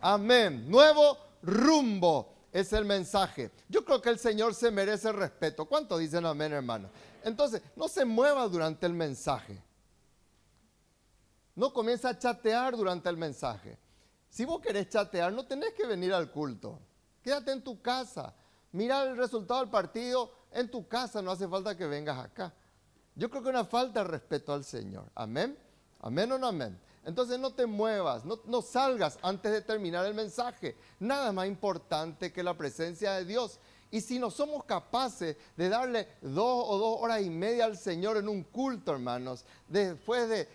Amén. Nuevo rumbo es el mensaje. Yo creo que el Señor se merece respeto. ¿Cuánto dicen amén, hermano? Entonces, no se mueva durante el mensaje. No comienza a chatear durante el mensaje. Si vos querés chatear, no tenés que venir al culto. Quédate en tu casa. Mira el resultado del partido en tu casa. No hace falta que vengas acá. Yo creo que una falta de respeto al Señor. Amén. Amén o no amén. Entonces no te muevas, no, salgas antes de terminar el mensaje. Nada más importante que la presencia de Dios. Y si no somos capaces de darle dos o dos horas y media al Señor en un culto, hermanos, después de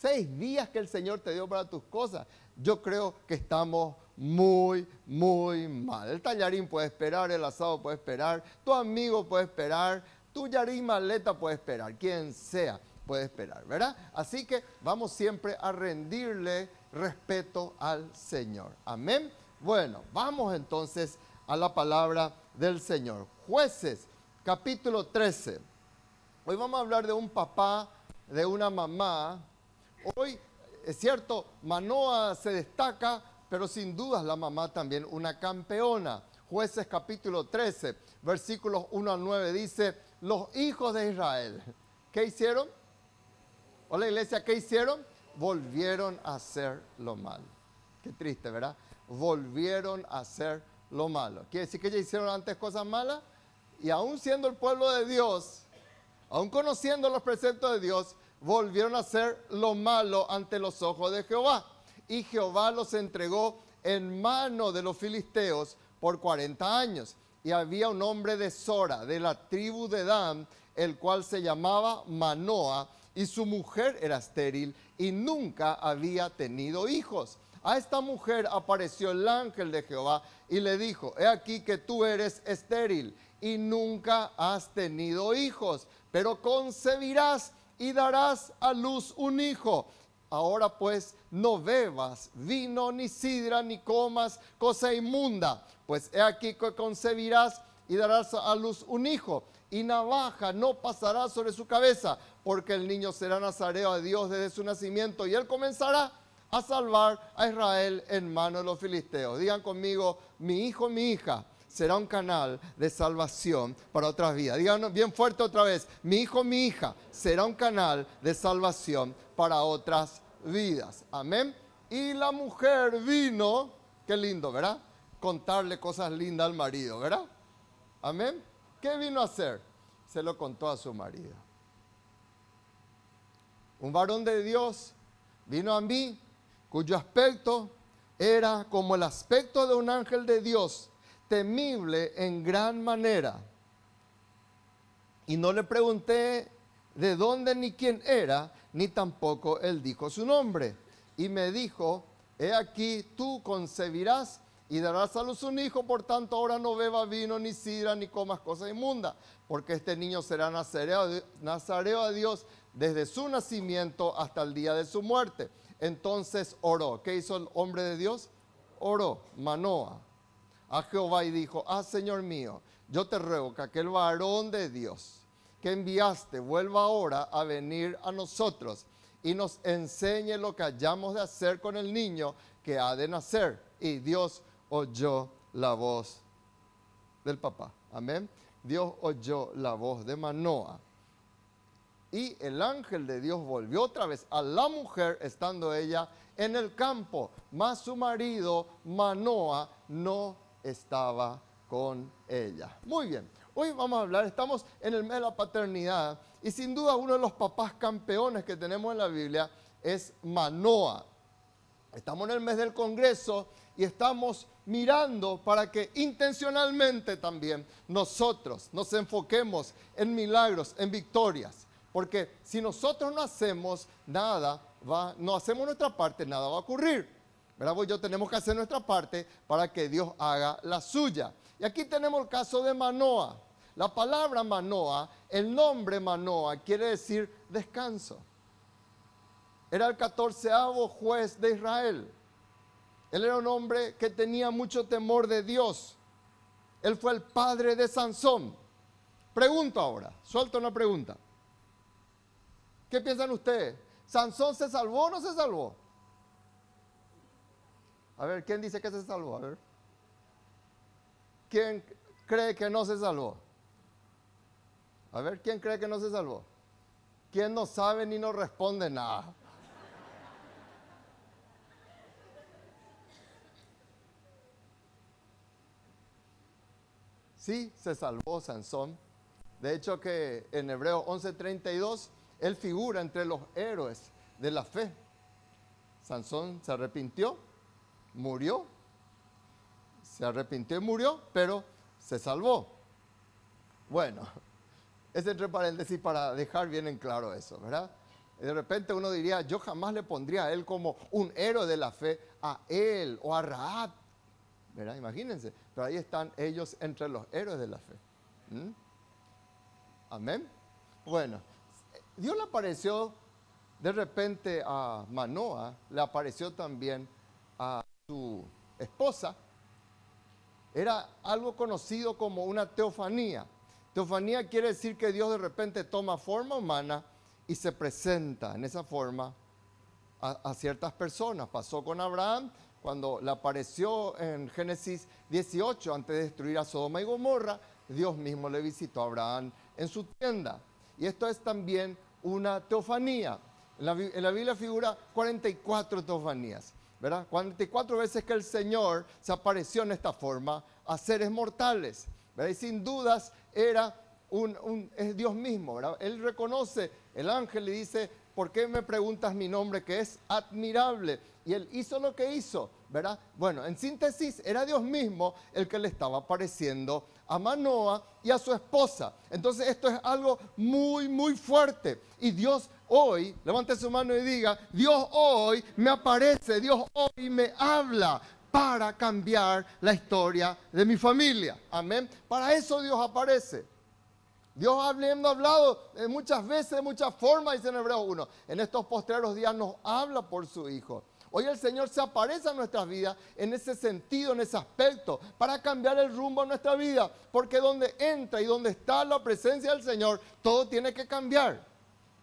seis días que el Señor te dio para tus cosas, yo creo que estamos muy, muy mal. El tallarín puede esperar, el asado puede esperar, tu amigo puede esperar, tu yarín maleta puede esperar, quien sea puede esperar, ¿verdad? Así que vamos siempre a rendirle respeto al Señor. Amén. Bueno, vamos entonces a la palabra del Señor. Jueces, capítulo 13. Hoy vamos a hablar de un papá, de una mamá. Hoy, es cierto, Manoa se destaca, pero sin dudas la mamá también una campeona. Jueces capítulo 13, versículos 1 a 9 dice, los hijos de Israel, ¿qué hicieron? Hola iglesia, ¿qué hicieron? Volvieron a hacer lo malo. Qué triste, ¿verdad? Volvieron a hacer lo malo. Quiere decir que ya hicieron antes cosas malas y aún siendo el pueblo de Dios, aún conociendo los preceptos de Dios, volvieron a hacer lo malo ante los ojos de Jehová. Y Jehová los entregó en mano de los filisteos por 40 años. Y había un hombre de Sora, de la tribu de Dan, el cual se llamaba Manoah y su mujer era estéril y nunca había tenido hijos. A esta mujer apareció el ángel de Jehová y le dijo, he aquí que tú eres estéril y nunca has tenido hijos, pero concebirás y darás a luz un hijo. Ahora pues no bebas vino ni sidra ni comas cosa inmunda, pues he aquí que concebirás y darás a luz un hijo y navaja no pasará sobre su cabeza, porque el niño será nazareo a Dios desde su nacimiento y él comenzará a salvar a Israel en manos de los filisteos. Digan conmigo, mi hijo, mi hija será un canal de salvación para otras vidas. Digan bien fuerte otra vez, mi hijo, mi hija será un canal de salvación para otras vidas. Amén. Y la mujer vino, qué lindo, ¿verdad? Contarle cosas lindas al marido, ¿verdad? Amén. ¿Qué vino a hacer? Se lo contó a su marido. Un varón de Dios vino a mí cuyo aspecto era como el aspecto de un ángel de Dios, temible en gran manera. Y no le pregunté de dónde ni quién era, ni tampoco él dijo su nombre. Y me dijo, he aquí tú concebirás y darás a luz un hijo, por tanto ahora no beba vino, ni sidra, ni comas cosas inmundas, porque este niño será nazareo, a Dios desde su nacimiento hasta el día de su muerte. Entonces oró. ¿Qué hizo el hombre de Dios? Oró, Manoa, a Jehová y dijo, ah Señor mío, yo te ruego que aquel varón de Dios que enviaste vuelva ahora a venir a nosotros y nos enseñe lo que hayamos de hacer con el niño que ha de nacer. Y Dios oyó la voz del papá. Amén. Dios oyó la voz de Manoa. Y el ángel de Dios volvió otra vez a la mujer estando ella en el campo, mas su marido Manoa no estaba con ella. Muy bien, hoy vamos a hablar, estamos en el mes de la paternidad y sin duda uno de los papás campeones que tenemos en la Biblia es Manoa. Estamos en el mes del Congreso y estamos mirando para que intencionalmente también nosotros nos enfoquemos en milagros, en victorias. Porque si nosotros no hacemos nada, no hacemos nuestra parte, nada va a ocurrir. ¿Verdad? Pues yo tenemos que hacer nuestra parte para que Dios haga la suya. Y aquí tenemos el caso de Manoa. La palabra Manoa, el nombre Manoa quiere decir descanso. Era el catorceavo juez de Israel. Él era un hombre que tenía mucho temor de Dios. Él fue el padre de Sansón. Pregunto ahora, suelto una pregunta. ¿Qué piensan ustedes? ¿Sansón se salvó o no se salvó? A ver, ¿quién dice que se salvó? ¿Quién cree que no se salvó? A ver, ¿quién cree que no se salvó? ¿Quién no sabe ni no responde nada? Sí, se salvó Sansón. De hecho que en Hebreo 11:32 él figura entre los héroes de la fe. Sansón se arrepintió, murió, se arrepintió y murió, pero se salvó. Bueno, es entre paréntesis para dejar bien en claro eso, ¿verdad? De repente uno diría, yo jamás le pondría a él como un héroe de la fe, a él o a Raab, ¿verdad? Imagínense, pero ahí están ellos entre los héroes de la fe. ¿Mm? Amén. Bueno, Dios le apareció de repente a Manoa, le apareció también a su esposa. Era algo conocido como una teofanía. Teofanía quiere decir que Dios de repente toma forma humana y se presenta en esa forma a, a ciertas personas. Pasó con Abraham cuando le apareció en Génesis 18, antes de destruir a Sodoma y Gomorra, Dios mismo le visitó a Abraham en su tienda. Y esto es también una teofanía. En la, Biblia figura 44 teofanías, ¿verdad? 44 veces que el Señor se apareció en esta forma a seres mortales, ¿verdad? Y sin dudas era un, es Dios mismo, ¿verdad? Él reconoce, el ángel le dice, ¿por qué me preguntas mi nombre que es admirable? Y él hizo lo que hizo, ¿verdad? Bueno, en síntesis, era Dios mismo el que le estaba apareciendo a Manoa y a su esposa. Entonces esto es algo muy, muy fuerte. Y Dios hoy, levante su mano y diga, Dios hoy me aparece, Dios hoy me habla para cambiar la historia de mi familia. Amén. Para eso Dios aparece. Dios habiendo hablado muchas veces, de muchas formas, dice en Hebreo 1. En estos postreros días nos habla por su Hijo. Hoy el Señor se aparece en nuestras vidas en ese sentido, en ese aspecto, para cambiar el rumbo de nuestra vida. Porque donde entra y donde está la presencia del Señor, todo tiene que cambiar.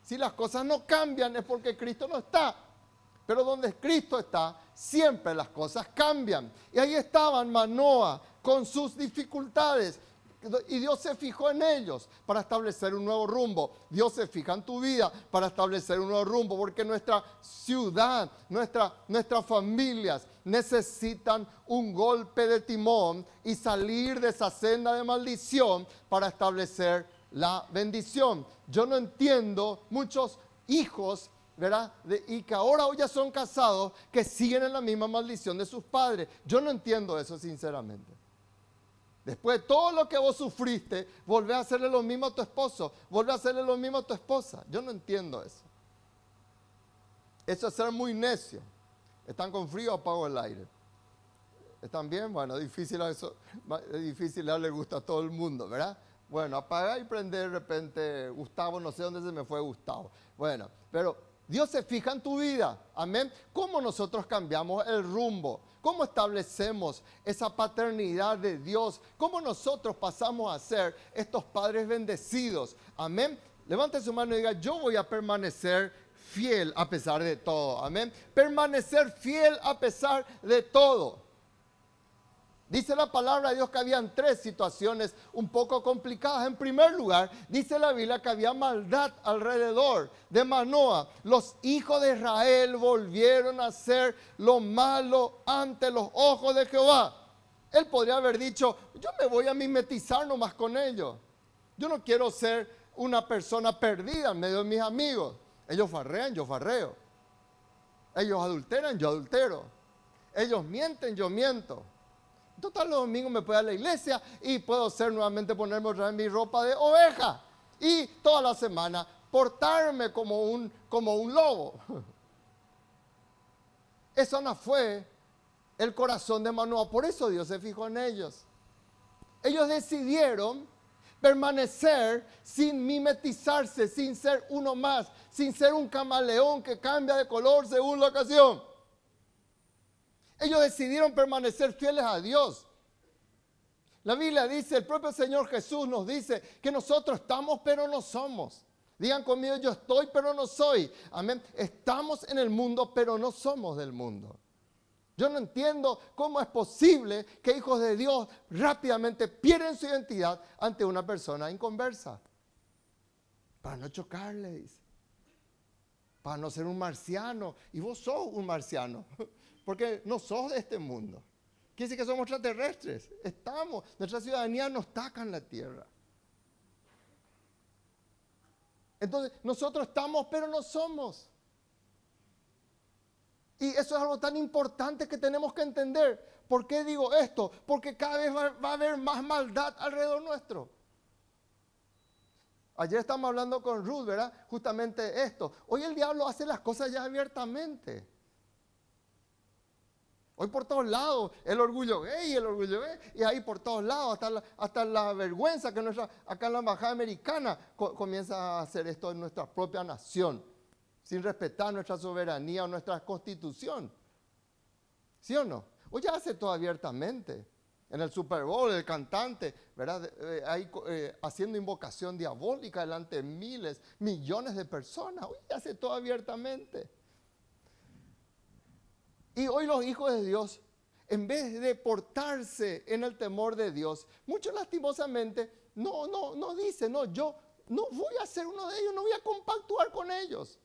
Si las cosas no cambian es porque Cristo no está. Pero donde Cristo está, siempre las cosas cambian. Y ahí estaban Manoa con sus dificultades, y Dios se fijó en ellos para establecer un nuevo rumbo. Dios se fija en tu vida para establecer un nuevo rumbo, porque nuestra ciudad, nuestra, nuestras familias necesitan un golpe de timón y salir de esa senda de maldición para establecer la bendición. Yo no entiendo muchos hijos ¿verdad? y que ahora hoy ya son casados, que siguen en la misma maldición de sus padres. Yo no entiendo eso sinceramente. Después de todo lo que vos sufriste, volvé a hacerle lo mismo a tu esposo, volvé a hacerle lo mismo a tu esposa. Yo no entiendo eso. Eso es ser muy necio. ¿Están con frío apago el aire? ¿Están bien? Bueno, difícil eso, es difícil darle gusto a todo el mundo, ¿verdad? Bueno, apagar y prender de repente Gustavo, no sé dónde se me fue Gustavo. Bueno, pero Dios se fija en tu vida, amén. ¿Cómo nosotros cambiamos el rumbo? ¿Cómo establecemos esa paternidad de Dios? ¿Cómo nosotros pasamos a ser estos padres bendecidos? Amén. Levante su mano y diga, yo voy a permanecer fiel a pesar de todo. Amén. Permanecer fiel a pesar de todo. Dice la palabra de Dios que habían tres situaciones un poco complicadas. En primer lugar, dice la Biblia que había maldad alrededor de Manoa. Los hijos de Israel volvieron a hacer lo malo ante los ojos de Jehová. Él podría haber dicho, yo me voy a mimetizar nomás con ellos. Yo no quiero ser una persona perdida en medio de mis amigos. Ellos farrean, yo farreo. Ellos adulteran, yo adultero. Ellos mienten, yo miento. Total, los domingos me puedo ir a la iglesia y puedo ser nuevamente ponerme otra vez mi ropa de oveja. Y toda la semana portarme como un, como un lobo. Eso no fue el corazón de Manoa. Por eso Dios se fijó en ellos. Ellos decidieron permanecer sin mimetizarse, sin ser uno más, sin ser un camaleón que cambia de color según la ocasión. Ellos decidieron permanecer fieles a Dios. La Biblia dice, el propio Señor Jesús nos dice que nosotros estamos pero no somos. Digan conmigo, yo estoy pero no soy. Amén. Estamos en el mundo pero no somos del mundo. Yo no entiendo cómo es posible que hijos de Dios rápidamente pierden su identidad ante una persona inconversa. Para no chocarle. Para no ser un marciano. Y vos sos un marciano, porque no sos de este mundo. Quiere decir que somos extraterrestres. Estamos, nuestra ciudadanía no está en la tierra. Entonces, nosotros estamos, pero no somos. Y eso es algo tan importante que tenemos que entender. ¿Por qué digo esto? Porque cada vez va, a haber más maldad alrededor nuestro. Ayer estamos hablando con Ruth, ¿verdad? Justamente esto. Hoy el diablo hace las cosas ya abiertamente. Hoy por todos lados, el orgullo gay, el orgullo gay, y ahí por todos lados, hasta la, hasta la vergüenza que nuestra, acá en la embajada americana comienza a hacer esto en nuestra propia nación, sin respetar nuestra soberanía o nuestra constitución. ¿Sí o no? Hoy ya hace todo abiertamente. En el Super Bowl, el cantante, ¿verdad? Eh, ahí eh, haciendo invocación diabólica delante de miles, millones de personas. Hoy ya hace todo abiertamente. Y hoy los hijos de Dios, en vez de portarse en el temor de Dios, muchos lastimosamente no, no, no dicen, no, yo no voy a ser uno de ellos, no voy a compactuar con ellos.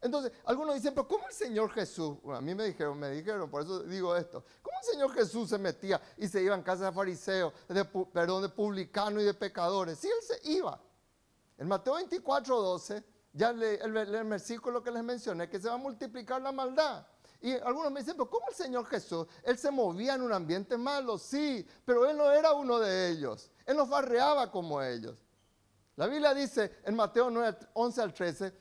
Entonces, algunos dicen, pero ¿cómo el Señor Jesús? a mí me dijeron, me dijeron, por eso digo esto. ¿Cómo el Señor Jesús se metía y se iba en casa de fariseos, de, perdón, de publicanos y de pecadores? Sí, él se iba. En Mateo 24, 12, ya el, el versículo que les mencioné, que se va a multiplicar la maldad. Y algunos me dicen, pero ¿cómo el Señor Jesús? Él se movía en un ambiente malo, sí, pero él no era uno de ellos. Él no farreaba como ellos. La Biblia dice en Mateo 9, 11 al 13,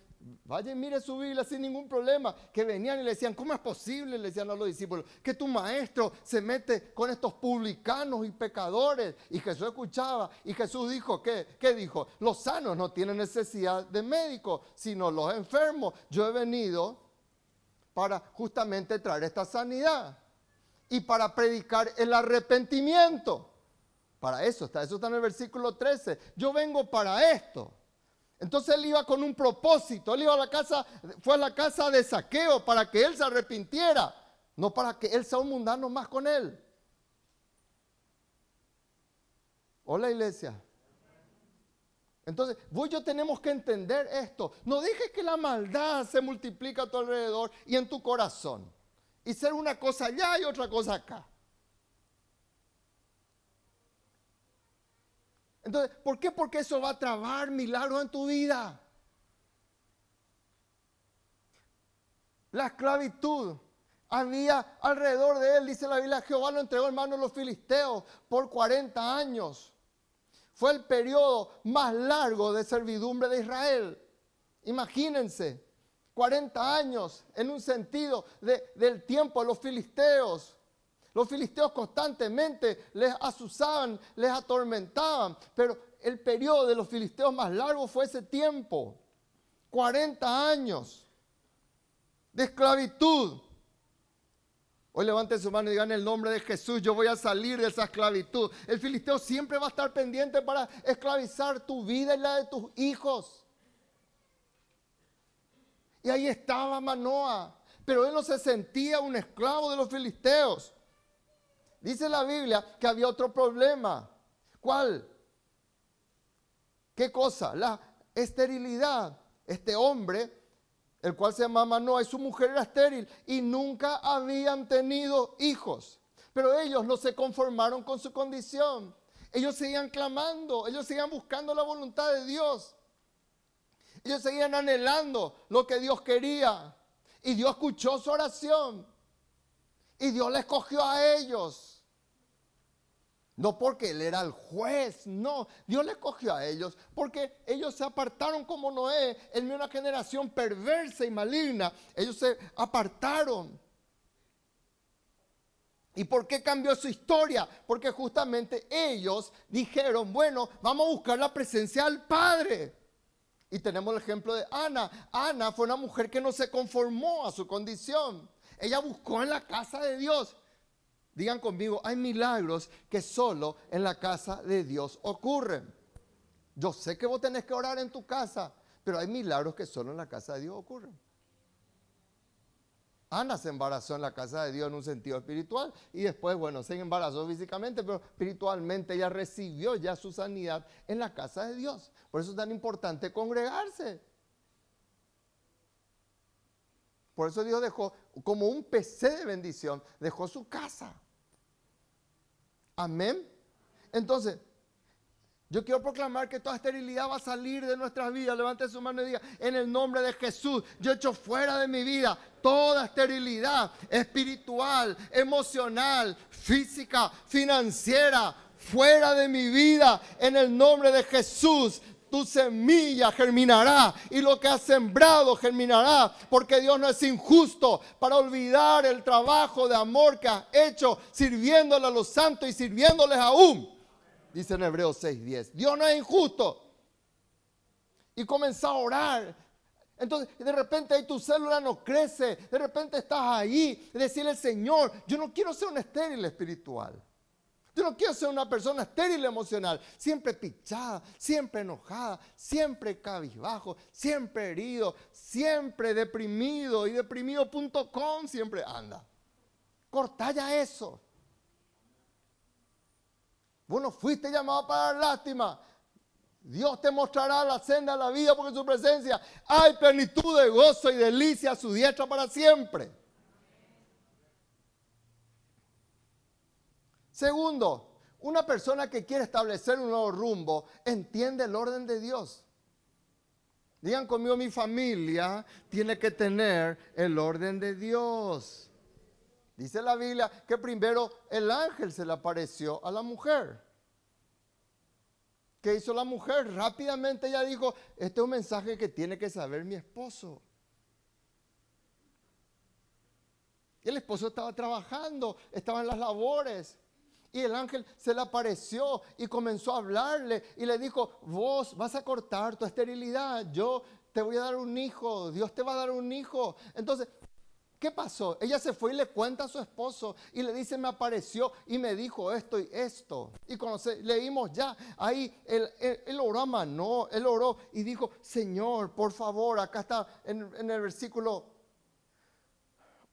vaya mire su Biblia sin ningún problema, que venían y le decían, ¿cómo es posible? Le decían a los discípulos, que tu maestro se mete con estos publicanos y pecadores. Y Jesús escuchaba y Jesús dijo, ¿qué? ¿Qué dijo? Los sanos no tienen necesidad de médico, sino los enfermos. Yo he venido para justamente traer esta sanidad y para predicar el arrepentimiento. Para eso está, eso está en el versículo 13. Yo vengo para esto. Entonces él iba con un propósito, él iba a la casa, fue a la casa de saqueo para que él se arrepintiera, no para que él sea un mundano más con él. Hola iglesia. Entonces, vos y yo tenemos que entender esto. No dejes que la maldad se multiplique a tu alrededor y en tu corazón. Y ser una cosa allá y otra cosa acá. Entonces, ¿por qué? Porque eso va a trabar milagros en tu vida. La esclavitud había alrededor de él, dice la Biblia, Jehová lo entregó en manos de los filisteos por 40 años. Fue el periodo más largo de servidumbre de Israel. Imagínense, 40 años en un sentido del tiempo a los filisteos. Los filisteos constantemente les asusaban, les atormentaban, pero el periodo de los filisteos más largo fue ese tiempo. 40 años de esclavitud. Hoy levanten su mano y digan el nombre de Jesús, yo voy a salir de esa esclavitud. El filisteo siempre va a estar pendiente para esclavizar tu vida y la de tus hijos. Y ahí estaba Manoa, pero él no se sentía un esclavo de los filisteos. Dice la Biblia que había otro problema. ¿Cuál? ¿Qué cosa? La esterilidad. Este hombre el cual se llama Manoa, y su mujer era estéril y nunca habían tenido hijos. Pero ellos no se conformaron con su condición. Ellos seguían clamando, ellos seguían buscando la voluntad de Dios. Ellos seguían anhelando lo que Dios quería. Y Dios escuchó su oración. Y Dios les escogió a ellos. No porque Él era el juez, no. Dios le escogió a ellos porque ellos se apartaron como Noé en una generación perversa y maligna. Ellos se apartaron. ¿Y por qué cambió su historia? Porque justamente ellos dijeron, bueno, vamos a buscar la presencia del Padre. Y tenemos el ejemplo de Ana. Ana fue una mujer que no se conformó a su condición. Ella buscó en la casa de Dios. Digan conmigo, hay milagros que solo en la casa de Dios ocurren. Yo sé que vos tenés que orar en tu casa, pero hay milagros que solo en la casa de Dios ocurren. Ana se embarazó en la casa de Dios en un sentido espiritual y después, bueno, se embarazó físicamente, pero espiritualmente ella recibió ya su sanidad en la casa de Dios. Por eso es tan importante congregarse. Por eso Dios dejó, como un PC de bendición, dejó su casa. Amén. Entonces, yo quiero proclamar que toda esterilidad va a salir de nuestras vidas. Levante su mano y diga, en el nombre de Jesús, yo echo fuera de mi vida toda esterilidad espiritual, emocional, física, financiera, fuera de mi vida. En el nombre de Jesús, tu semilla germinará y lo que has sembrado germinará, porque Dios no es injusto para olvidar el trabajo de amor que has hecho sirviéndole a los santos y sirviéndoles aún dice en Hebreos 6:10. Dios no es injusto. Y comenzó a orar. Entonces, de repente ahí tu célula no crece, de repente estás ahí, decirle, Señor, yo no quiero ser un estéril espiritual. Yo no quiero ser una persona estéril emocional, siempre pichada, siempre enojada, siempre cabizbajo, siempre herido, siempre deprimido y deprimido.com siempre anda. Corta ya eso. Vos no fuiste llamado para dar lástima. Dios te mostrará la senda de la vida porque en su presencia hay plenitud de gozo y delicia a su diestra para siempre. Segundo, una persona que quiere establecer un nuevo rumbo entiende el orden de Dios. Digan conmigo, mi familia tiene que tener el orden de Dios. Dice la Biblia que primero el ángel se le apareció a la mujer. ¿Qué hizo la mujer? Rápidamente ella dijo, este es un mensaje que tiene que saber mi esposo. Y el esposo estaba trabajando, estaba en las labores. Y el ángel se le apareció y comenzó a hablarle y le dijo, vos vas a cortar tu esterilidad, yo te voy a dar un hijo, Dios te va a dar un hijo. Entonces ¿Qué pasó? Ella se fue y le cuenta a su esposo y le dice, me apareció y me dijo esto y esto. Y cuando leímos ya, ahí él, él, oró a Manó, él oró y dijo, Señor, por favor, acá está en, en el versículo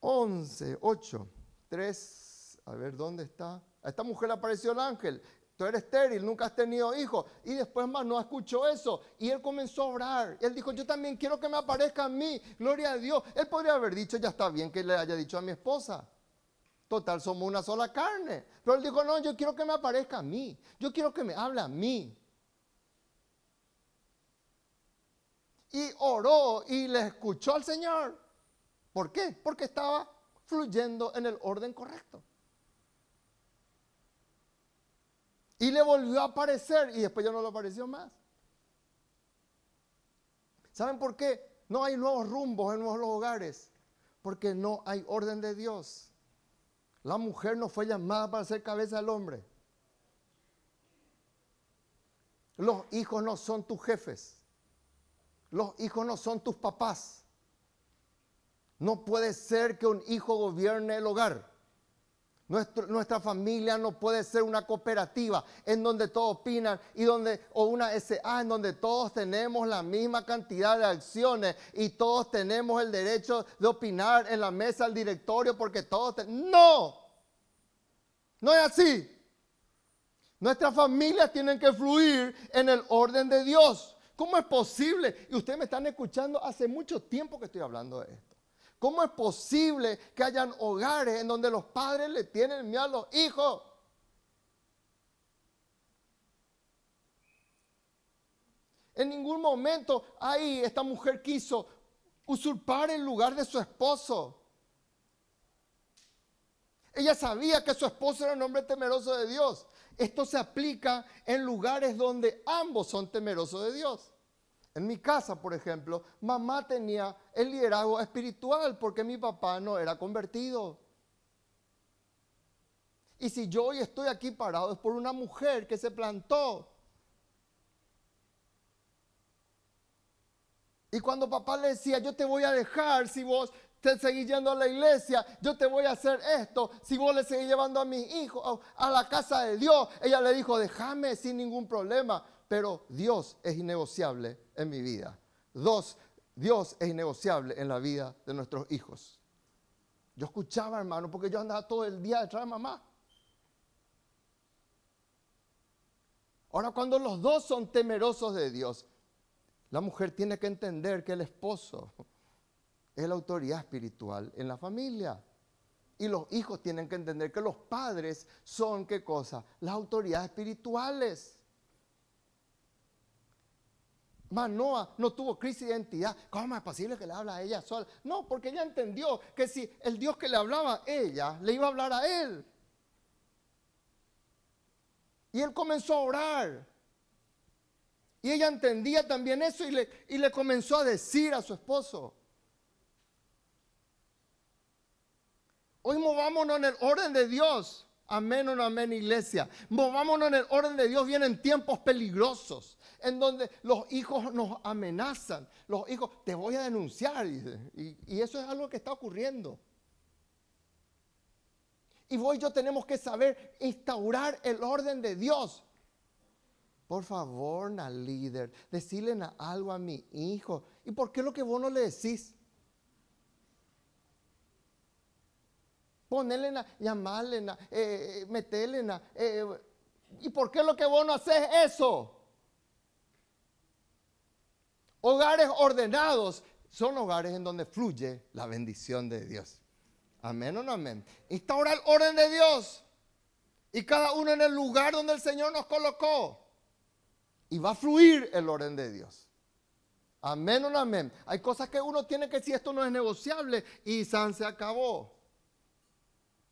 11, 8, 3, a ver dónde está. A esta mujer apareció el ángel tú eres estéril, nunca has tenido hijos. Y después más no escuchó eso. Y él comenzó a orar. Él dijo, yo también quiero que me aparezca a mí. Gloria a Dios. Él podría haber dicho, ya está bien que le haya dicho a mi esposa. Total, somos una sola carne. Pero él dijo, no, yo quiero que me aparezca a mí. Yo quiero que me hable a mí. Y oró y le escuchó al Señor. ¿Por qué? Porque estaba fluyendo en el orden correcto. Y le volvió a aparecer y después ya no le apareció más. ¿Saben por qué? No hay nuevos rumbos en nuevos hogares. Porque no hay orden de Dios. La mujer no fue llamada para ser cabeza del hombre. Los hijos no son tus jefes. Los hijos no son tus papás. No puede ser que un hijo gobierne el hogar nuestra familia no puede ser una cooperativa en donde todos opinan y donde, o una SA en donde todos tenemos la misma cantidad de acciones y todos tenemos el derecho de opinar en la mesa del directorio porque todos... no, no es así. Nuestras familias tienen que fluir en el orden de Dios. ¿Cómo es posible? Y ustedes me están escuchando hace mucho tiempo que estoy hablando de esto. ¿Cómo es posible que hayan hogares en donde los padres le tienen miedo a los hijos? En ningún momento ahí esta mujer quiso usurpar el lugar de su esposo. Ella sabía que su esposo era un hombre temeroso de Dios. Esto se aplica en lugares donde ambos son temerosos de Dios. En mi casa, por ejemplo, mamá tenía el liderazgo espiritual porque mi papá no era convertido. Y si yo hoy estoy aquí parado es por una mujer que se plantó. Y cuando papá le decía, yo te voy a dejar si vos te seguís yendo a la iglesia, yo te voy a hacer esto, si vos le seguís llevando a mis hijos a la casa de Dios, ella le dijo, déjame sin ningún problema pero Dios es innegociable en mi vida. Dos, Dios es innegociable en la vida de nuestros hijos. Yo escuchaba, hermano, porque yo andaba todo el día detrás de mamá. Ahora, cuando los dos son temerosos de Dios, la mujer tiene que entender que el esposo es la autoridad espiritual en la familia. Y los hijos tienen que entender que los padres son, ¿qué cosa? Las autoridades espirituales. Manoa no tuvo crisis de identidad. ¿Cómo es posible que le habla a ella sola? No, porque ella entendió que si el Dios que le hablaba a ella, le iba a hablar a él. Y él comenzó a orar. Y ella entendía también eso y le, y le comenzó a decir a su esposo. Hoy movámonos en el orden de Dios. Amén o no amén, iglesia. Movámonos en el orden de Dios. Vienen tiempos peligrosos en donde los hijos nos amenazan. Los hijos, te voy a denunciar. Y, eso es algo que está ocurriendo. Y vos y yo tenemos que saber instaurar el orden de Dios. Por favor, na líder, decirle algo a mi hijo. ¿Y por qué lo que vos no le decís? Ponerle, llamarle, eh, meterle. Eh, ¿Y por qué lo que vos no haces eso? Hogares ordenados son hogares en donde fluye la bendición de Dios. Amén o no amén. Instaura el orden de Dios. Y cada uno en el lugar donde el Señor nos colocó. Y va a fluir el orden de Dios. Amén o no amén. Hay cosas que uno tiene que decir, esto no es negociable. Y San se acabó.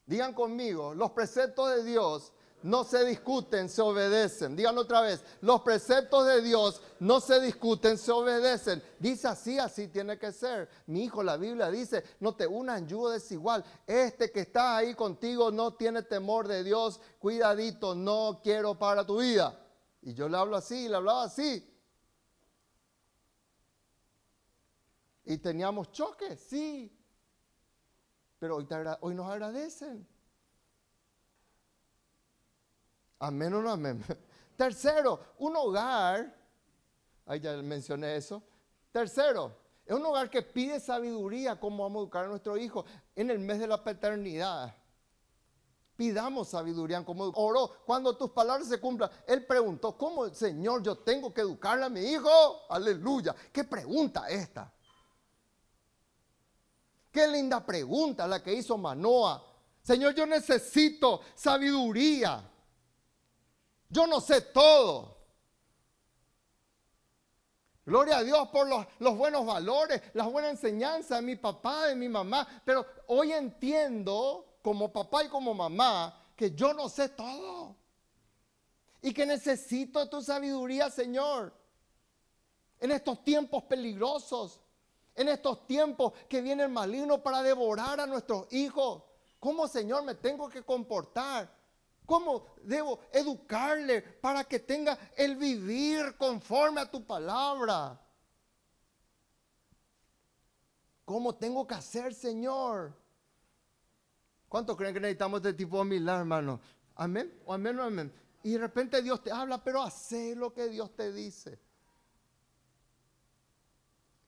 Digan conmigo, los preceptos de Dios no se discuten, se obedecen. Díganlo otra vez, los preceptos de Dios no se discuten, se obedecen. Dice así, así tiene que ser. Mi hijo, la Biblia dice, no te unas en yugo desigual. Este que está ahí contigo no tiene temor de Dios. Cuidadito, no quiero para tu vida. Y yo le hablo así, le hablaba así. Y teníamos choques, sí. Pero hoy, hoy nos agradecen. Amén o no amén. Tercero, un hogar, ahí ya mencioné eso. Tercero, es un hogar que pide sabiduría cómo vamos a educar a nuestro hijo en el mes de la paternidad. Pidamos sabiduría en cómo Oró, cuando tus palabras se cumplan. Él preguntó, ¿cómo, Señor, yo tengo que educarle a mi hijo? Aleluya. ¿Qué pregunta esta? Qué linda pregunta la que hizo Manoa. Señor, yo necesito sabiduría. Yo no sé todo. Gloria a Dios por los, buenos valores, las buenas enseñanzas de mi papá, de mi mamá. Pero hoy entiendo, como papá y como mamá, que yo no sé todo. Y que necesito tu sabiduría, Señor. En estos tiempos peligrosos. En estos tiempos que viene el maligno para devorar a nuestros hijos. ¿Cómo, Señor, me tengo que comportar? ¿Cómo debo educarle para que tenga el vivir conforme a tu palabra? ¿Cómo tengo que hacer, Señor? ¿Cuántos creen que necesitamos este tipo de milagros, hermano? Amén, o amén o amén. Y de repente Dios te habla, pero hace lo que Dios te dice.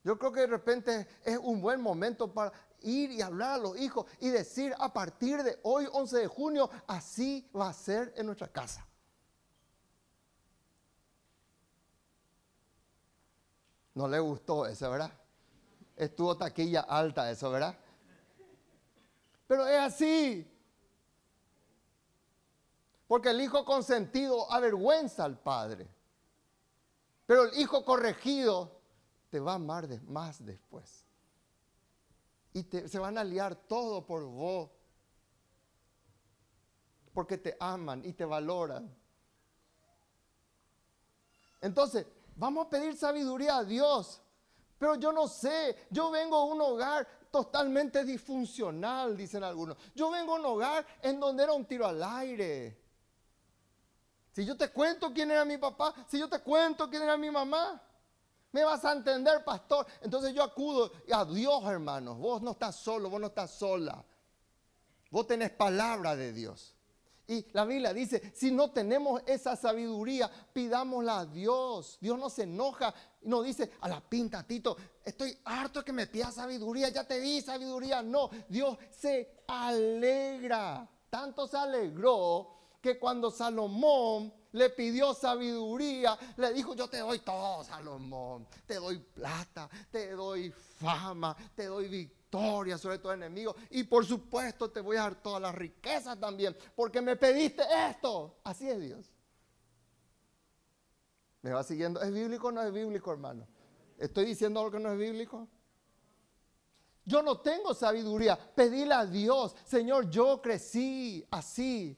Yo creo que de repente es un buen momento para ir y hablar a los hijos y decir a partir de hoy, 11 de junio, así va a ser en nuestra casa. No le gustó eso, ¿verdad? Estuvo taquilla alta eso, ¿verdad? Pero es así. Porque el hijo consentido avergüenza al padre. Pero el hijo corregido te va a amar más después y se van a liar todo por vos. Porque te aman y te valoran. Entonces, vamos a pedir sabiduría a Dios. Pero yo no sé, yo vengo a un hogar totalmente disfuncional, dicen algunos. Yo vengo a un hogar en donde era un tiro al aire. Si yo te cuento quién era mi papá, si yo te cuento quién era mi mamá, ¿Me vas a entender, pastor? Entonces yo acudo a Dios, hermanos. Vos no estás solo, vos no estás sola. Vos tenés palabra de Dios. Y la Biblia dice, si no tenemos esa sabiduría, pidámosla a Dios. Dios no se enoja y nos dice, a la pinta, Tito, estoy harto que me pidas sabiduría, ya te di sabiduría. No, Dios se alegra. Tanto se alegró que cuando Salomón le pidió sabiduría, le dijo, yo te doy todo, Salomón. Te doy plata, te doy fama, te doy victoria sobre tu enemigo. Y por supuesto te voy a dar todas las riquezas también, porque me pediste esto. Así es Dios. ¿Me va siguiendo? ¿Es bíblico o no es bíblico, hermano? ¿Estoy diciendo algo que no es bíblico? Yo no tengo sabiduría. Pedíle a Dios, Señor, yo crecí así.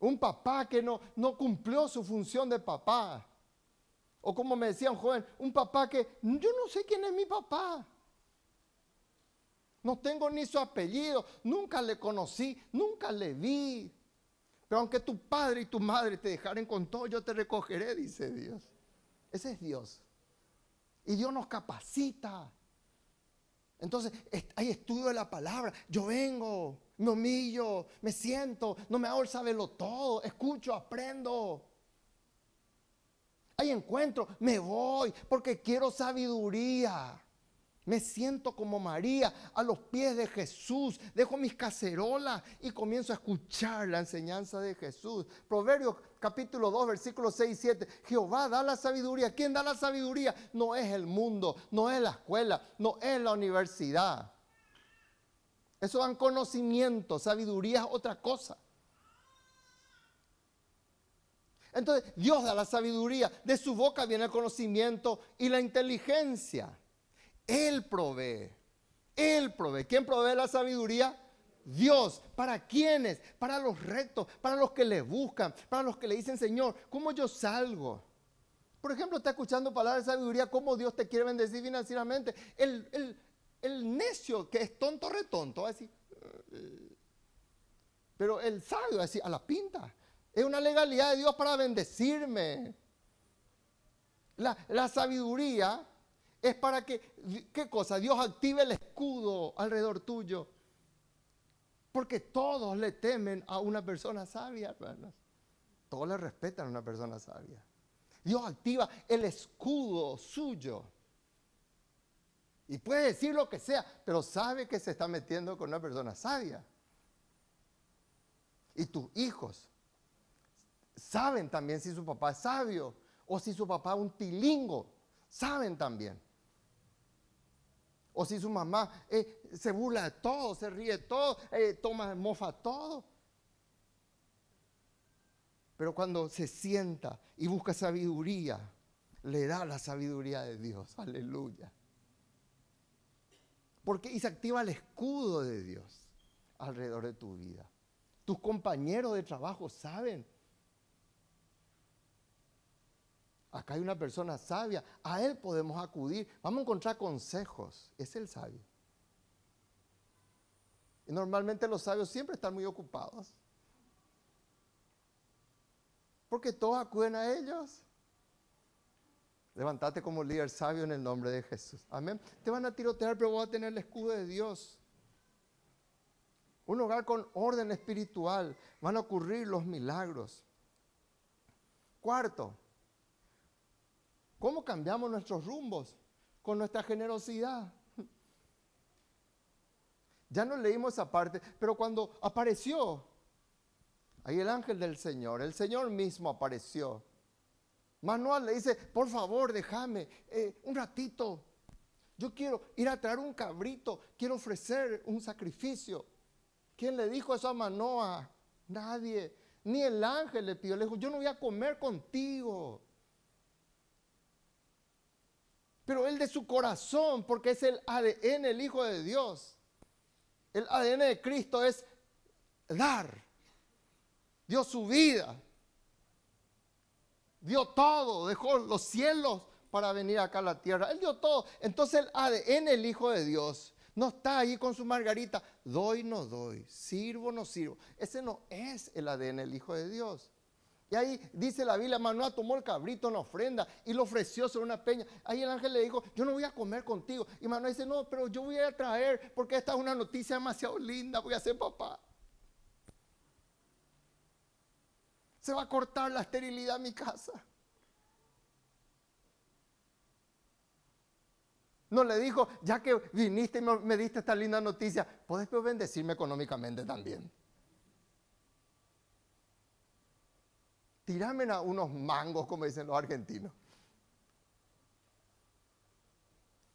Un papá que no, no cumplió su función de papá. O como me decía un joven, un papá que yo no sé quién es mi papá. No tengo ni su apellido, nunca le conocí, nunca le vi. Pero aunque tu padre y tu madre te dejaren con todo, yo te recogeré, dice Dios. Ese es Dios. Y Dios nos capacita. Entonces, hay estudio de la palabra. Yo vengo, me humillo, me siento, no me hago el saberlo todo, escucho, aprendo hay encuentro, me voy porque quiero sabiduría. Me siento como María a los pies de Jesús. Dejo mis cacerolas y comienzo a escuchar la enseñanza de Jesús. Proverbios capítulo 2, versículos 6 y 7. Jehová da la sabiduría. ¿Quién da la sabiduría? No es el mundo, no es la escuela, no es la universidad. Eso dan conocimiento, sabiduría es otra cosa. Entonces Dios da la sabiduría, de su boca viene el conocimiento y la inteligencia. Él provee, Él provee. ¿Quién provee la sabiduría? Dios. ¿Para quiénes? Para los rectos, para los que le buscan, para los que le dicen, Señor, ¿cómo yo salgo? Por ejemplo, está escuchando palabras de sabiduría, cómo Dios te quiere bendecir financieramente. El, el necio que es tonto, retonto, va a decir, eh", pero el sabio va a decir, a la pinta. Es una legalidad de Dios para bendecirme. La, sabiduría es para que, ¿qué cosa? Dios active el escudo alrededor tuyo. Porque todos le temen a una persona sabia, hermanos. Todos le respetan a una persona sabia. Dios activa el escudo suyo. Y puede decir lo que sea, pero sabe que se está metiendo con una persona sabia. Y tus hijos saben también si su papá es sabio o si su papá es un tilingo. Saben también. O si su mamá eh, se burla de todo, se ríe de todo, eh, toma mofa todo. Pero cuando se sienta y busca sabiduría, le da la sabiduría de Dios. Aleluya. Porque y se activa el escudo de Dios alrededor de tu vida. Tus compañeros de trabajo saben Acá hay una persona sabia, a él podemos acudir, vamos a encontrar consejos, es el sabio. Y normalmente los sabios siempre están muy ocupados. Porque todos acuden a ellos. Levantate como líder sabio en el nombre de Jesús. Amén. Te van a tirotear, pero vas a tener el escudo de Dios. Un hogar con orden espiritual. Van a ocurrir los milagros. Cuarto, ¿Cómo cambiamos nuestros rumbos? Con nuestra generosidad. Ya no leímos esa parte, pero cuando apareció ahí el ángel del Señor, el Señor mismo apareció. Manuel le dice, por favor, déjame eh, un ratito. Yo quiero ir a traer un cabrito, quiero ofrecer un sacrificio. ¿Quién le dijo eso a Manoa? Nadie. Ni el ángel le pidió, le dijo, yo no voy a comer contigo pero él de su corazón, porque es el ADN, el Hijo de Dios. El ADN de Cristo es dar. Dio su vida. Dio todo, dejó los cielos para venir acá a la tierra. Él dio todo. Entonces el ADN, el Hijo de Dios, no está ahí con su margarita. Doy, no doy. Sirvo, no sirvo. Ese no es el ADN, el Hijo de Dios. Y ahí dice la Biblia, Manoa tomó el cabrito en ofrenda y lo ofreció sobre una peña. Ahí el ángel le dijo, yo no voy a comer contigo. Y Manoa dice, no, pero yo voy a traer porque esta es una noticia demasiado linda, voy a ser papá. Se va a cortar la esterilidad en mi casa. No le dijo, ya que viniste y me diste esta linda noticia, puedes bendecirme económicamente también. Tírame unos mangos, como dicen los argentinos.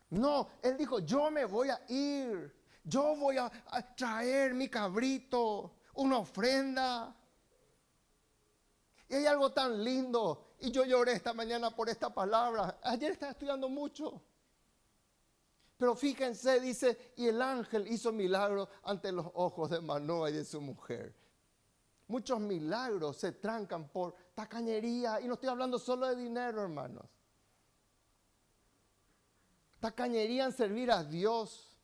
No, él dijo, yo me voy a ir, yo voy a, traer mi cabrito, una ofrenda. Y hay algo tan lindo, y yo lloré esta mañana por esta palabra. Ayer estaba estudiando mucho. Pero fíjense, dice, y el ángel hizo milagros ante los ojos de Manoa y de su mujer. Muchos milagros se trancan por tacañería. Y no estoy hablando solo de dinero, hermanos. Tacañería en servir a Dios.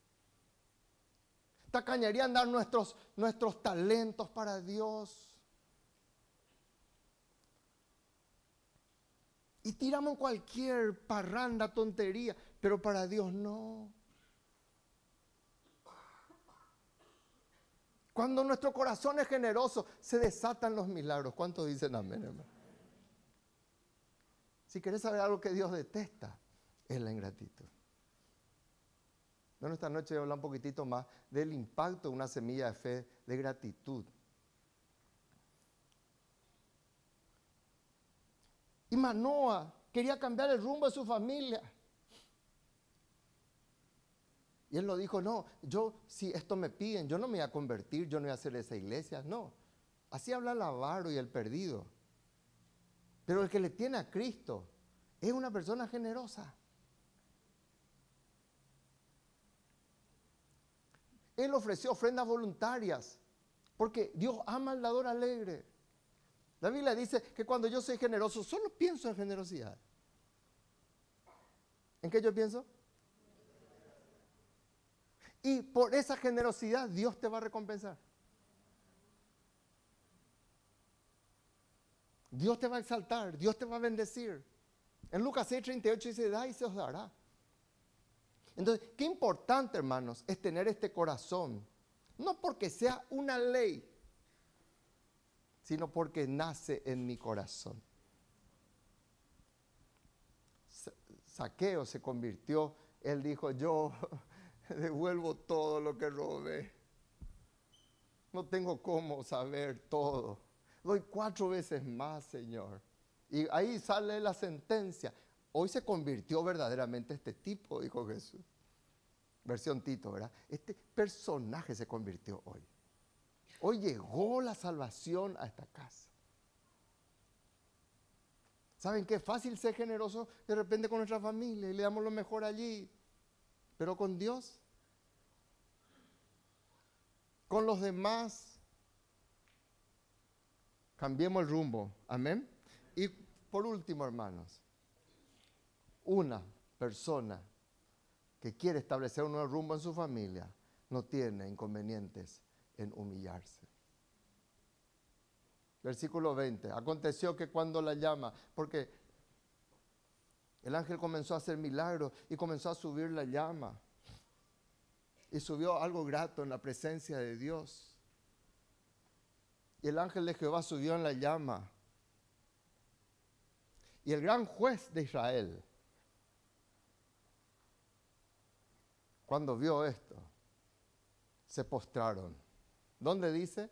Tacañería en dar nuestros, nuestros talentos para Dios. Y tiramos cualquier parranda, tontería, pero para Dios no. Cuando nuestro corazón es generoso, se desatan los milagros. ¿Cuántos dicen amén, hermano? Si querés saber algo que Dios detesta, es la ingratitud. Bueno, esta noche voy a hablar un poquitito más del impacto de una semilla de fe de gratitud. Y Manoa quería cambiar el rumbo de su familia. Y él lo dijo, no, yo si esto me piden, yo no me voy a convertir, yo no voy a hacer esa iglesia, no. Así habla el avaro y el perdido. Pero el que le tiene a Cristo es una persona generosa. Él ofreció ofrendas voluntarias, porque Dios ama al dador alegre. La Biblia dice que cuando yo soy generoso, solo pienso en generosidad. ¿En qué yo pienso? Y por esa generosidad Dios te va a recompensar. Dios te va a exaltar, Dios te va a bendecir. En Lucas 6, 38 dice, da y se os dará. Entonces, qué importante, hermanos, es tener este corazón. No porque sea una ley, sino porque nace en mi corazón. Saqueo se convirtió, él dijo, yo devuelvo todo lo que robé. No tengo cómo saber todo. Doy cuatro veces más, Señor. Y ahí sale la sentencia. Hoy se convirtió verdaderamente este tipo, dijo Jesús. Versión Tito, ¿verdad? Este personaje se convirtió hoy. Hoy llegó la salvación a esta casa. ¿Saben qué? Fácil ser generoso de repente con nuestra familia y le damos lo mejor allí. Pero con Dios, con los demás, cambiemos el rumbo. Amén. Y por último, hermanos, una persona que quiere establecer un nuevo rumbo en su familia no tiene inconvenientes en humillarse. Versículo 20. Aconteció que cuando la llama, porque el ángel comenzó a hacer milagros y comenzó a subir la llama. Y subió algo grato en la presencia de Dios. Y el ángel de Jehová subió en la llama. Y el gran juez de Israel, cuando vio esto, se postraron. ¿Dónde dice?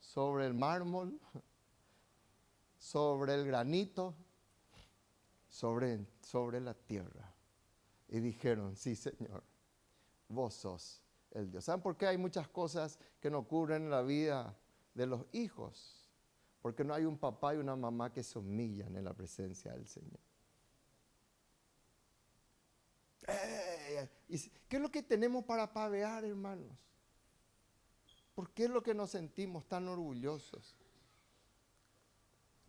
Sobre el mármol, sobre el granito, sobre, sobre la tierra. Y dijeron, sí Señor, vos sos el Dios. ¿Saben por qué hay muchas cosas que no ocurren en la vida de los hijos? Porque no hay un papá y una mamá que se humillan en la presencia del Señor. ¿Qué es lo que tenemos para pavear, hermanos? ¿Por qué es lo que nos sentimos tan orgullosos?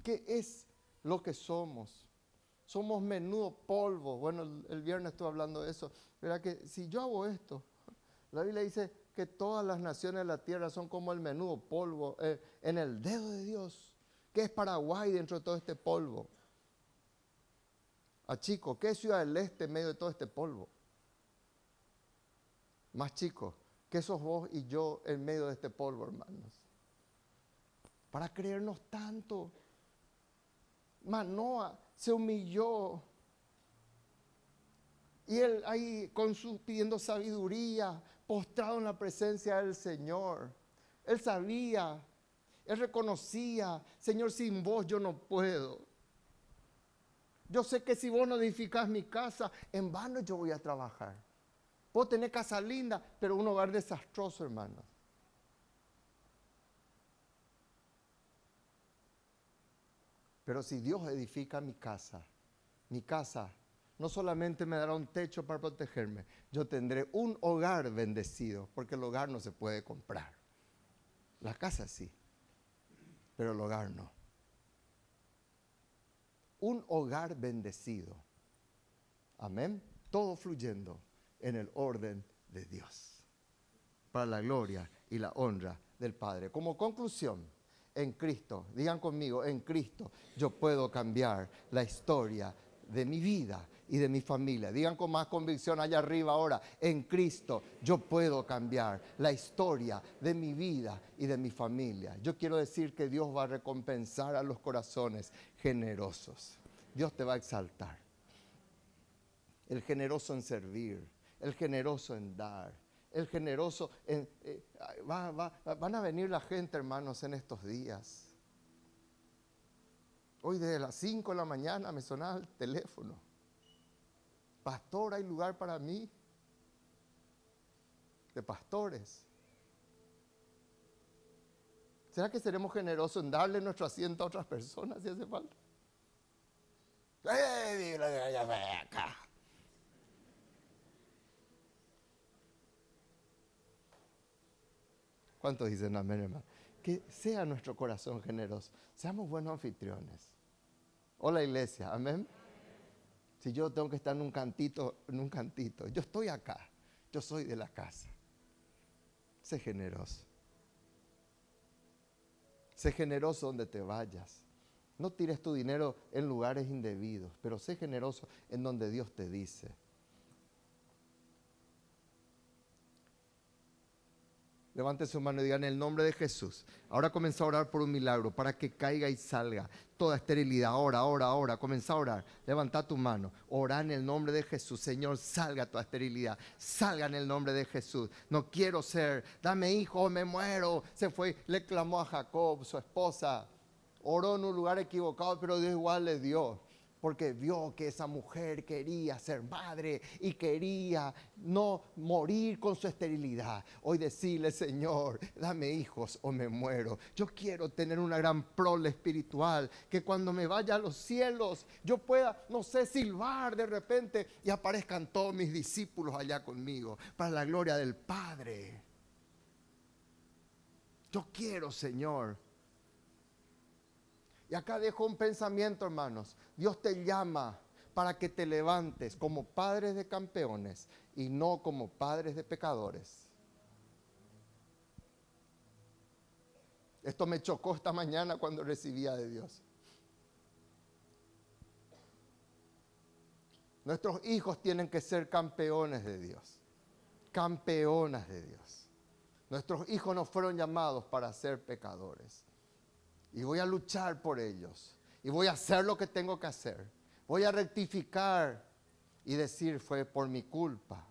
¿Qué es lo que somos? Somos menudo polvo. Bueno, el, viernes estuve hablando de eso. Verá que si yo hago esto, la Biblia dice que todas las naciones de la tierra son como el menudo polvo eh, en el dedo de Dios. ¿Qué es Paraguay dentro de todo este polvo? A chico, ¿qué es Ciudad del Este en medio de todo este polvo? Más chico, ¿qué sos vos y yo en medio de este polvo, hermanos? Para creernos tanto. Manoa se humilló. Y él ahí con pidiendo sabiduría, postrado en la presencia del Señor. Él sabía, él reconocía, Señor, sin vos yo no puedo. Yo sé que si vos no edificás mi casa, en vano yo voy a trabajar. Puedo tener casa linda, pero un hogar desastroso, hermanos. Pero si Dios edifica mi casa, mi casa no solamente me dará un techo para protegerme, yo tendré un hogar bendecido, porque el hogar no se puede comprar. La casa sí, pero el hogar no. Un hogar bendecido. Amén. Todo fluyendo en el orden de Dios. Para la gloria y la honra del Padre. Como conclusión, en Cristo, digan conmigo, en Cristo yo puedo cambiar la historia de mi vida y de mi familia. Digan con más convicción allá arriba ahora, en Cristo yo puedo cambiar la historia de mi vida y de mi familia. Yo quiero decir que Dios va a recompensar a los corazones generosos. Dios te va a exaltar. El generoso en servir, el generoso en dar, el generoso en... Eh, van a venir la gente, hermanos, en estos días. Hoy desde las 5 de la mañana me sonaba el teléfono. Pastor, ¿hay lugar para mí? De pastores. ¿Será que seremos generosos en darle nuestro asiento a otras personas si hace falta? ¡Eh, acá! ¿Cuántos dicen amén, hermano? Que sea nuestro corazón generoso. Seamos buenos anfitriones. Hola iglesia, amén. Si yo tengo que estar en un cantito, en un cantito, yo estoy acá, yo soy de la casa. Sé generoso. Sé generoso donde te vayas. No tires tu dinero en lugares indebidos, pero sé generoso en donde Dios te dice. Levante su mano y diga en el nombre de Jesús. Ahora comienza a orar por un milagro para que caiga y salga toda esterilidad. Ahora, ahora, ahora. Comienza a orar. Levanta tu mano. Ora en el nombre de Jesús. Señor, salga toda esterilidad. Salga en el nombre de Jesús. No quiero ser. Dame hijo, me muero. Se fue, le clamó a Jacob, su esposa. Oró en un lugar equivocado, pero Dios igual le dio porque vio que esa mujer quería ser madre y quería no morir con su esterilidad. Hoy decirle, Señor, dame hijos o me muero. Yo quiero tener una gran prole espiritual, que cuando me vaya a los cielos yo pueda, no sé, silbar de repente y aparezcan todos mis discípulos allá conmigo, para la gloria del Padre. Yo quiero, Señor, y acá dejo un pensamiento, hermanos. Dios te llama para que te levantes como padres de campeones y no como padres de pecadores. Esto me chocó esta mañana cuando recibía de Dios. Nuestros hijos tienen que ser campeones de Dios, campeonas de Dios. Nuestros hijos no fueron llamados para ser pecadores y voy a luchar por ellos y voy a hacer lo que tengo que hacer. Voy a rectificar y decir fue por mi culpa.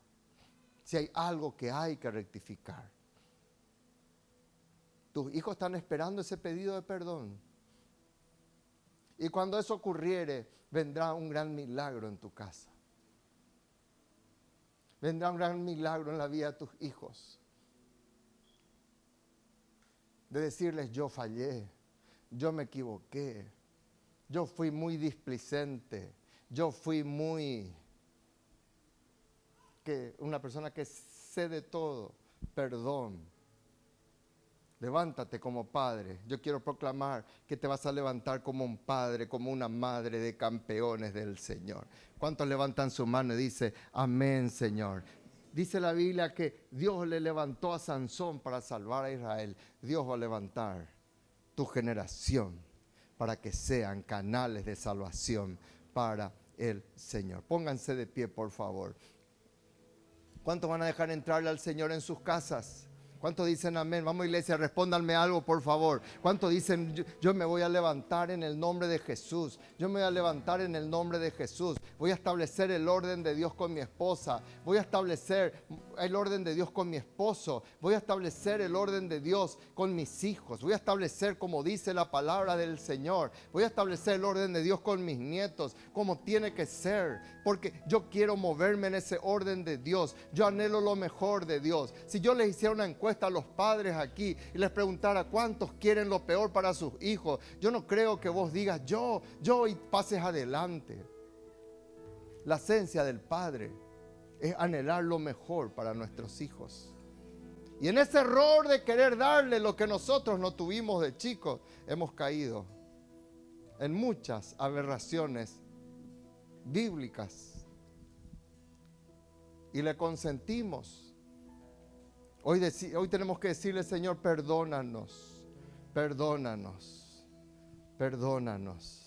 Si hay algo que hay que rectificar. Tus hijos están esperando ese pedido de perdón. Y cuando eso ocurriere, vendrá un gran milagro en tu casa. Vendrá un gran milagro en la vida de tus hijos. De decirles, yo fallé, yo me equivoqué, yo fui muy displicente, yo fui muy, que una persona que sé de todo, perdón. Levántate como padre. Yo quiero proclamar que te vas a levantar como un padre, como una madre de campeones del Señor. ¿Cuántos levantan su mano y dicen, amén Señor? Dice la Biblia que Dios le levantó a Sansón para salvar a Israel. Dios va a levantar tu generación para que sean canales de salvación para el Señor. Pónganse de pie, por favor. ¿Cuántos van a dejar entrarle al Señor en sus casas? ¿Cuántos dicen amén? Vamos iglesia, respóndanme algo por favor. ¿Cuántos dicen yo, yo, me voy a levantar en el nombre de Jesús? Yo me voy a levantar en el nombre de Jesús. Voy a establecer el orden de Dios con mi esposa. Voy a establecer el orden de Dios con mi esposo. Voy a establecer el orden de Dios con mis hijos. Voy a establecer como dice la palabra del Señor. Voy a establecer el orden de Dios con mis nietos, como tiene que ser. Porque yo quiero moverme en ese orden de Dios. Yo anhelo lo mejor de Dios. Si yo les hiciera una encuesta a los padres aquí y les preguntara cuántos quieren lo peor para sus hijos, yo no creo que vos digas yo, yo y pases adelante. La esencia del Padre es anhelar lo mejor para nuestros hijos. Y en ese error de querer darle lo que nosotros no tuvimos de chicos, hemos caído en muchas aberraciones bíblicas. Y le consentimos. Hoy, hoy tenemos que decirle, Señor, perdónanos, perdónanos, perdónanos.